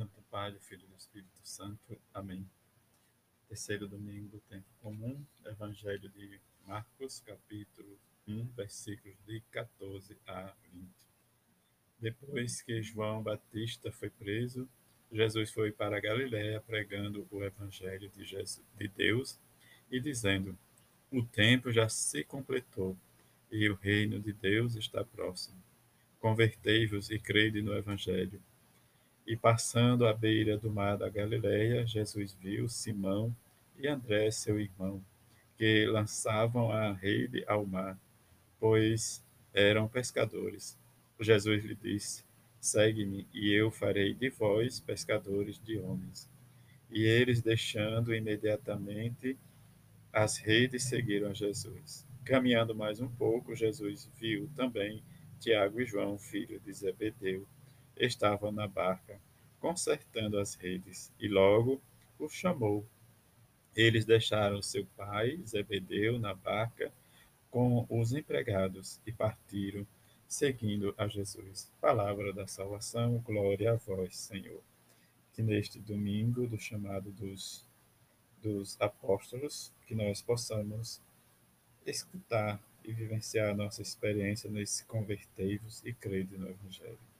nome do Pai, do Filho e do Espírito Santo. Amém. Terceiro domingo do tempo comum, Evangelho de Marcos, capítulo 1, versículos de 14 a 20. Depois que João Batista foi preso, Jesus foi para a Galiléia pregando o Evangelho de, Jesus, de Deus e dizendo: O tempo já se completou e o reino de Deus está próximo. Convertei-vos e crede no Evangelho. E passando à beira do mar da Galileia, Jesus viu Simão e André, seu irmão, que lançavam a rede ao mar, pois eram pescadores. Jesus lhe disse: Segue-me, e eu farei de vós pescadores de homens. E eles, deixando imediatamente as redes, seguiram a Jesus. Caminhando mais um pouco, Jesus viu também Tiago e João, filho de Zebedeu, estavam na barca, consertando as redes, e logo o chamou. Eles deixaram seu pai, Zebedeu, na barca com os empregados e partiram, seguindo a Jesus. Palavra da salvação, glória a vós, Senhor. Que neste domingo do chamado dos, dos apóstolos, que nós possamos escutar e vivenciar a nossa experiência nesse convertei-vos e crede no Evangelho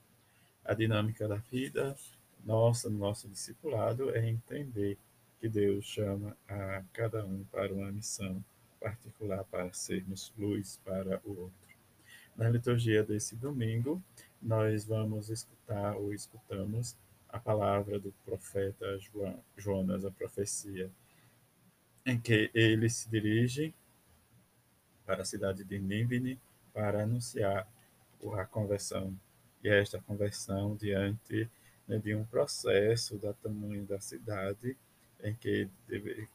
a dinâmica da vida nossa, no nosso discipulado, é entender que Deus chama a cada um para uma missão particular, para sermos luz para o outro. Na liturgia desse domingo, nós vamos escutar ou escutamos a palavra do profeta Jonas, a profecia, em que ele se dirige para a cidade de Nínive para anunciar a conversão e esta conversão diante né, de um processo da tamanho da cidade em que deve,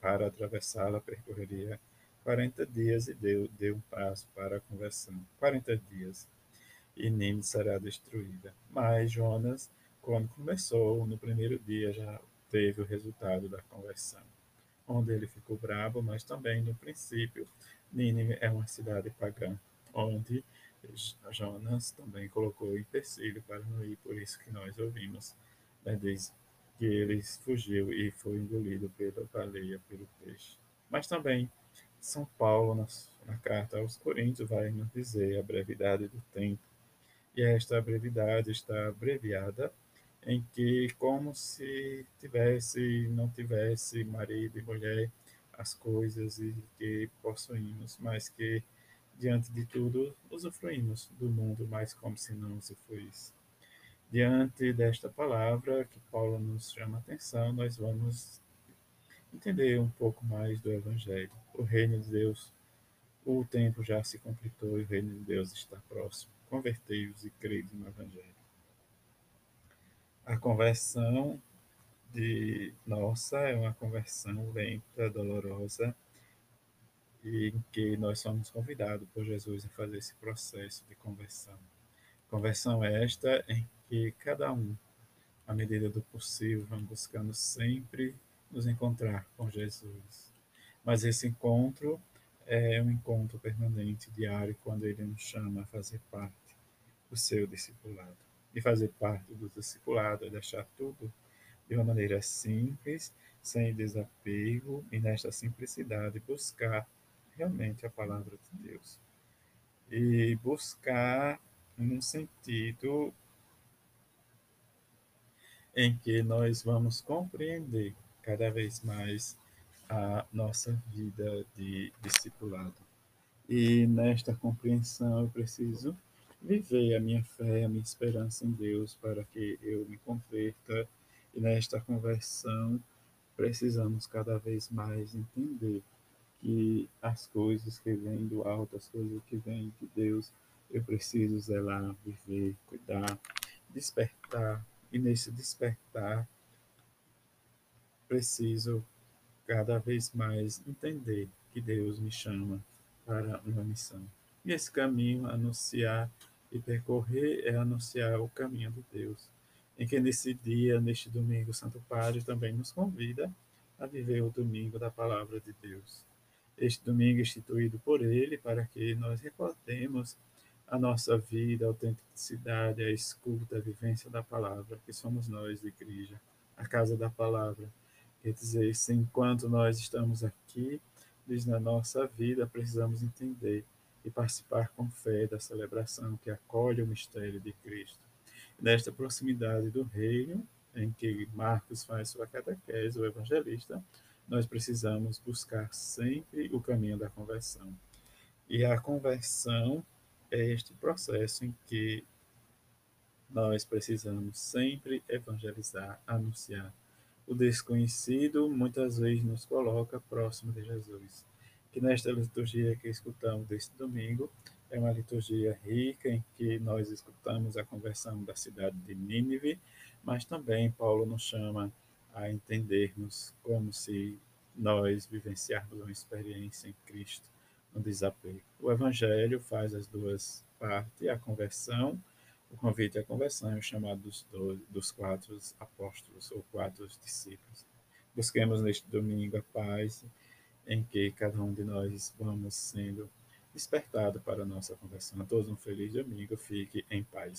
para atravessá-la percorreria 40 dias e deu, deu um passo para a conversão. 40 dias e Nínive será destruída. Mas Jonas, quando começou, no primeiro dia já teve o resultado da conversão, onde ele ficou bravo, mas também no princípio Nínive é uma cidade pagã, onde Jonas também colocou empecilho para não ir, por isso que nós ouvimos, né, diz que ele fugiu e foi engolido pela baleia, pelo peixe. Mas também São Paulo, na, na carta aos Coríntios, vai nos dizer a brevidade do tempo. E esta brevidade está abreviada em que, como se tivesse, não tivesse marido e mulher, as coisas e que possuímos, mas que diante de tudo, usufruímos do mundo, mas como se não usufruísse. Diante desta palavra que Paulo nos chama a atenção, nós vamos entender um pouco mais do Evangelho. O reino de Deus, o tempo já se completou e o reino de Deus está próximo. Convertei-os e crede no Evangelho. A conversão de nossa é uma conversão lenta, dolorosa, em que nós somos convidados por Jesus a fazer esse processo de conversão. Conversão esta em que cada um, à medida do possível, vamos buscando sempre nos encontrar com Jesus. Mas esse encontro é um encontro permanente, diário, quando ele nos chama a fazer parte do seu discipulado. E fazer parte do discipulado é deixar tudo de uma maneira simples, sem desapego, e nesta simplicidade buscar realmente a palavra de Deus. E buscar um sentido em que nós vamos compreender cada vez mais a nossa vida de discipulado. E nesta compreensão eu preciso viver a minha fé, a minha esperança em Deus para que eu me converta. E nesta conversão precisamos cada vez mais entender que as coisas que vêm do alto, as coisas que vêm de Deus, eu preciso zelar, viver, cuidar, despertar. E nesse despertar, preciso cada vez mais entender que Deus me chama para uma missão. E esse caminho, anunciar e percorrer, é anunciar o caminho de Deus. Em que nesse dia, neste domingo, Santo Padre também nos convida a viver o domingo da palavra de Deus este domingo instituído por ele, para que nós recordemos a nossa vida, a autenticidade, a escuta, a vivência da palavra, que somos nós, igreja, a casa da palavra. Quer dizer, se enquanto nós estamos aqui, diz na nossa vida, precisamos entender e participar com fé da celebração que acolhe o mistério de Cristo. Nesta proximidade do reino, em que Marcos faz sua catequese, o evangelista, nós precisamos buscar sempre o caminho da conversão. E a conversão é este processo em que nós precisamos sempre evangelizar, anunciar. O desconhecido muitas vezes nos coloca próximo de Jesus. Que nesta liturgia que escutamos deste domingo, é uma liturgia rica em que nós escutamos a conversão da cidade de Nínive, mas também Paulo nos chama a entendermos como se nós vivenciarmos uma experiência em Cristo no desapego. O Evangelho faz as duas partes, a conversão, o convite à conversão e o chamado dos, dois, dos quatro apóstolos ou quatro discípulos. Busquemos neste domingo a paz em que cada um de nós vamos sendo despertado para a nossa conversão. A todos um feliz domingo, fique em paz.